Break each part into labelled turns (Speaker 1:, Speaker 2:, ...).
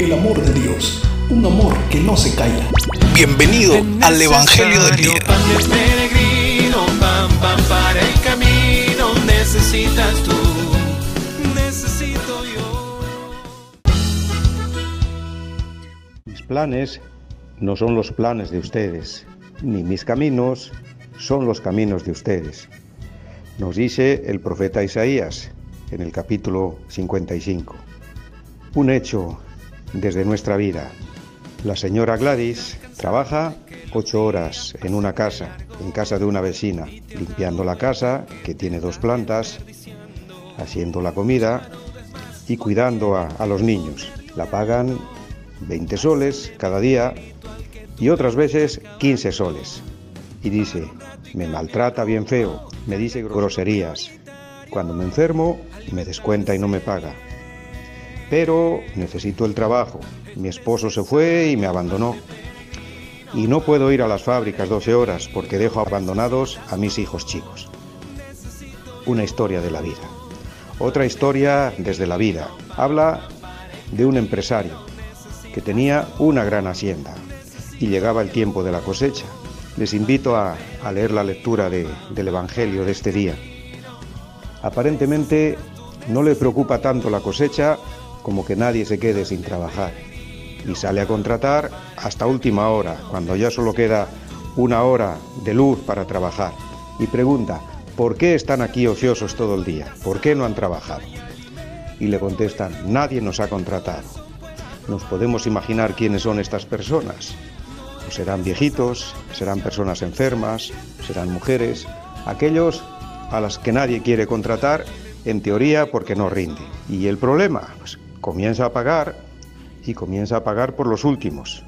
Speaker 1: el amor de Dios, un amor que no se calla.
Speaker 2: Bienvenido al Evangelio del Día.
Speaker 3: Mis planes no son los planes de ustedes, ni mis caminos son los caminos de ustedes. Nos dice el profeta Isaías en el capítulo 55. Un hecho desde nuestra vida. La señora Gladys trabaja ocho horas en una casa, en casa de una vecina, limpiando la casa, que tiene dos plantas, haciendo la comida y cuidando a, los niños. La pagan 20 soles cada día y otras veces 15 soles. Y dice, me maltrata bien feo, me dice groserías. Cuando me enfermo, me descuenta y no me paga. Pero necesito el trabajo. Mi esposo se fue y me abandonó. Y no puedo ir a las fábricas 12 horas porque dejo abandonados a mis hijos chicos. Una historia de la vida. Otra historia desde la vida. Habla de un empresario que tenía una gran hacienda y llegaba el tiempo de la cosecha. Les invito a, leer la lectura de- del Evangelio de este día. Aparentemente no le preocupa tanto la cosecha como que nadie se quede sin trabajar. Y sale a contratar hasta última hora, cuando ya solo queda una hora de luz para trabajar. Y pregunta, ¿por qué están aquí ociosos todo el día? ¿Por qué no han trabajado? Y le contestan, nadie nos ha contratado. Nos podemos imaginar quiénes son estas personas. Pues serán viejitos, serán personas enfermas, serán mujeres, aquellos a las que nadie quiere contratar, en teoría porque no rinde. Y el problema, pues comienza a pagar y comienza a pagar por los últimos,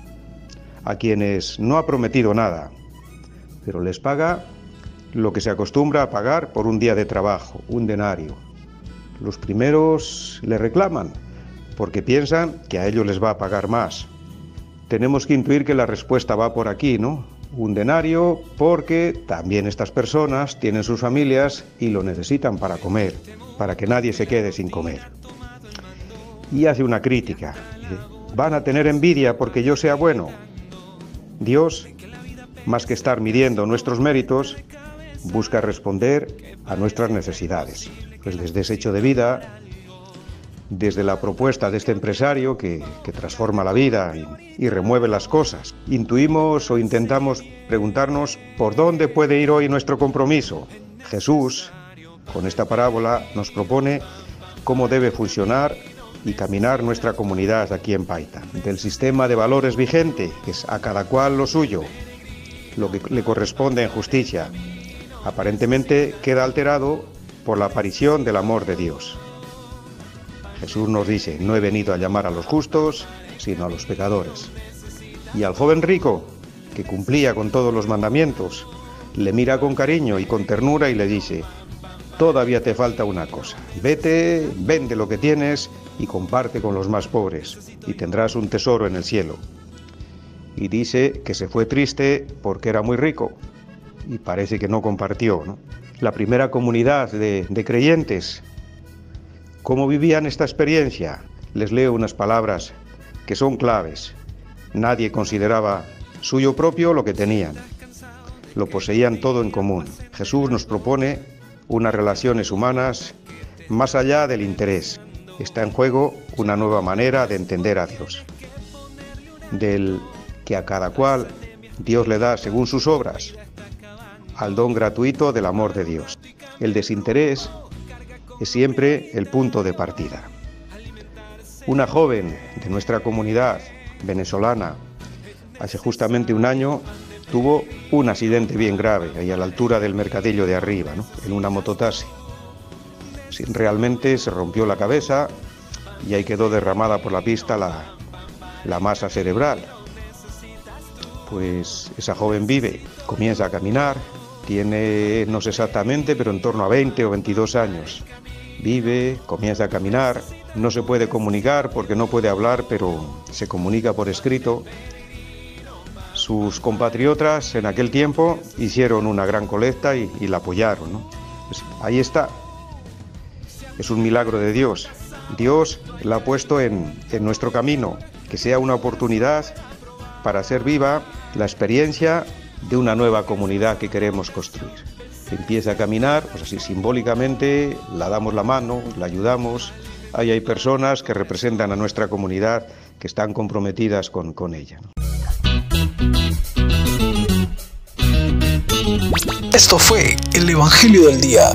Speaker 3: a quienes no ha prometido nada, pero les paga lo que se acostumbra a pagar por un día de trabajo, un denario. Los primeros le reclaman porque piensan que a ellos les va a pagar más. Tenemos que intuir que la respuesta va por aquí, ¿no? Un denario porque también estas personas tienen sus familias y lo necesitan para comer, para que nadie se quede sin comer. Y hace una crítica. Van a tener envidia porque yo sea bueno. Dios, más que estar midiendo nuestros méritos, busca responder a nuestras necesidades. Pues desde ese hecho de vida, desde la propuesta de este empresario que, que transforma la vida y remueve las cosas, intuimos o intentamos preguntarnos por dónde puede ir hoy nuestro compromiso. Jesús, con esta parábola, nos propone cómo debe funcionar y caminar nuestra comunidad aquí en Paita. Del sistema de valores vigente, que es a cada cual lo suyo, lo que le corresponde en justicia, aparentemente queda alterado por la aparición del amor de Dios. Jesús nos dice, no he venido a llamar a los justos, sino a los pecadores. Y al joven rico, que cumplía con todos los mandamientos, le mira con cariño y con ternura y le dice, todavía te falta una cosa, vete, vende lo que tienes y comparte con los más pobres, y tendrás un tesoro en el cielo. Y dice que se fue triste porque era muy rico, y parece que no compartió. La primera comunidad de, de creyentes ¿Cómo vivían esta experiencia? Les leo unas palabras que son claves. Nadie consideraba suyo propio lo que tenían. Lo poseían todo en común. Jesús nos propone unas relaciones humanas más allá del interés. Está en juego una nueva manera de entender a Dios. Del que a cada cual Dios le da según sus obras, al don gratuito del amor de Dios. El desinterés es siempre el punto de partida. Una joven de nuestra comunidad venezolana, hace justamente un año, tuvo un accidente bien grave, ahí a la altura del mercadillo de arriba, ¿no? en una mototaxi. Realmente se rompió la cabeza y ahí quedó derramada por la pista la, la masa cerebral. Pues esa joven vive, comienza a caminar, tiene, no sé exactamente, pero en torno a 20 o 22 años. Vive, comienza a caminar, no se puede comunicar porque no puede hablar, pero se comunica por escrito. Sus compatriotas en aquel tiempo hicieron una gran colecta y, y la apoyaron. ¿no? Pues ahí está. Es un milagro de Dios. Dios la ha puesto en, en nuestro camino, que sea una oportunidad para hacer viva la experiencia de una nueva comunidad que queremos construir. empieza a caminar, pues así simbólicamente la damos la mano, la ayudamos. Ahí hay personas que representan a nuestra comunidad que están comprometidas con, con ella.
Speaker 2: Esto fue el Evangelio del Día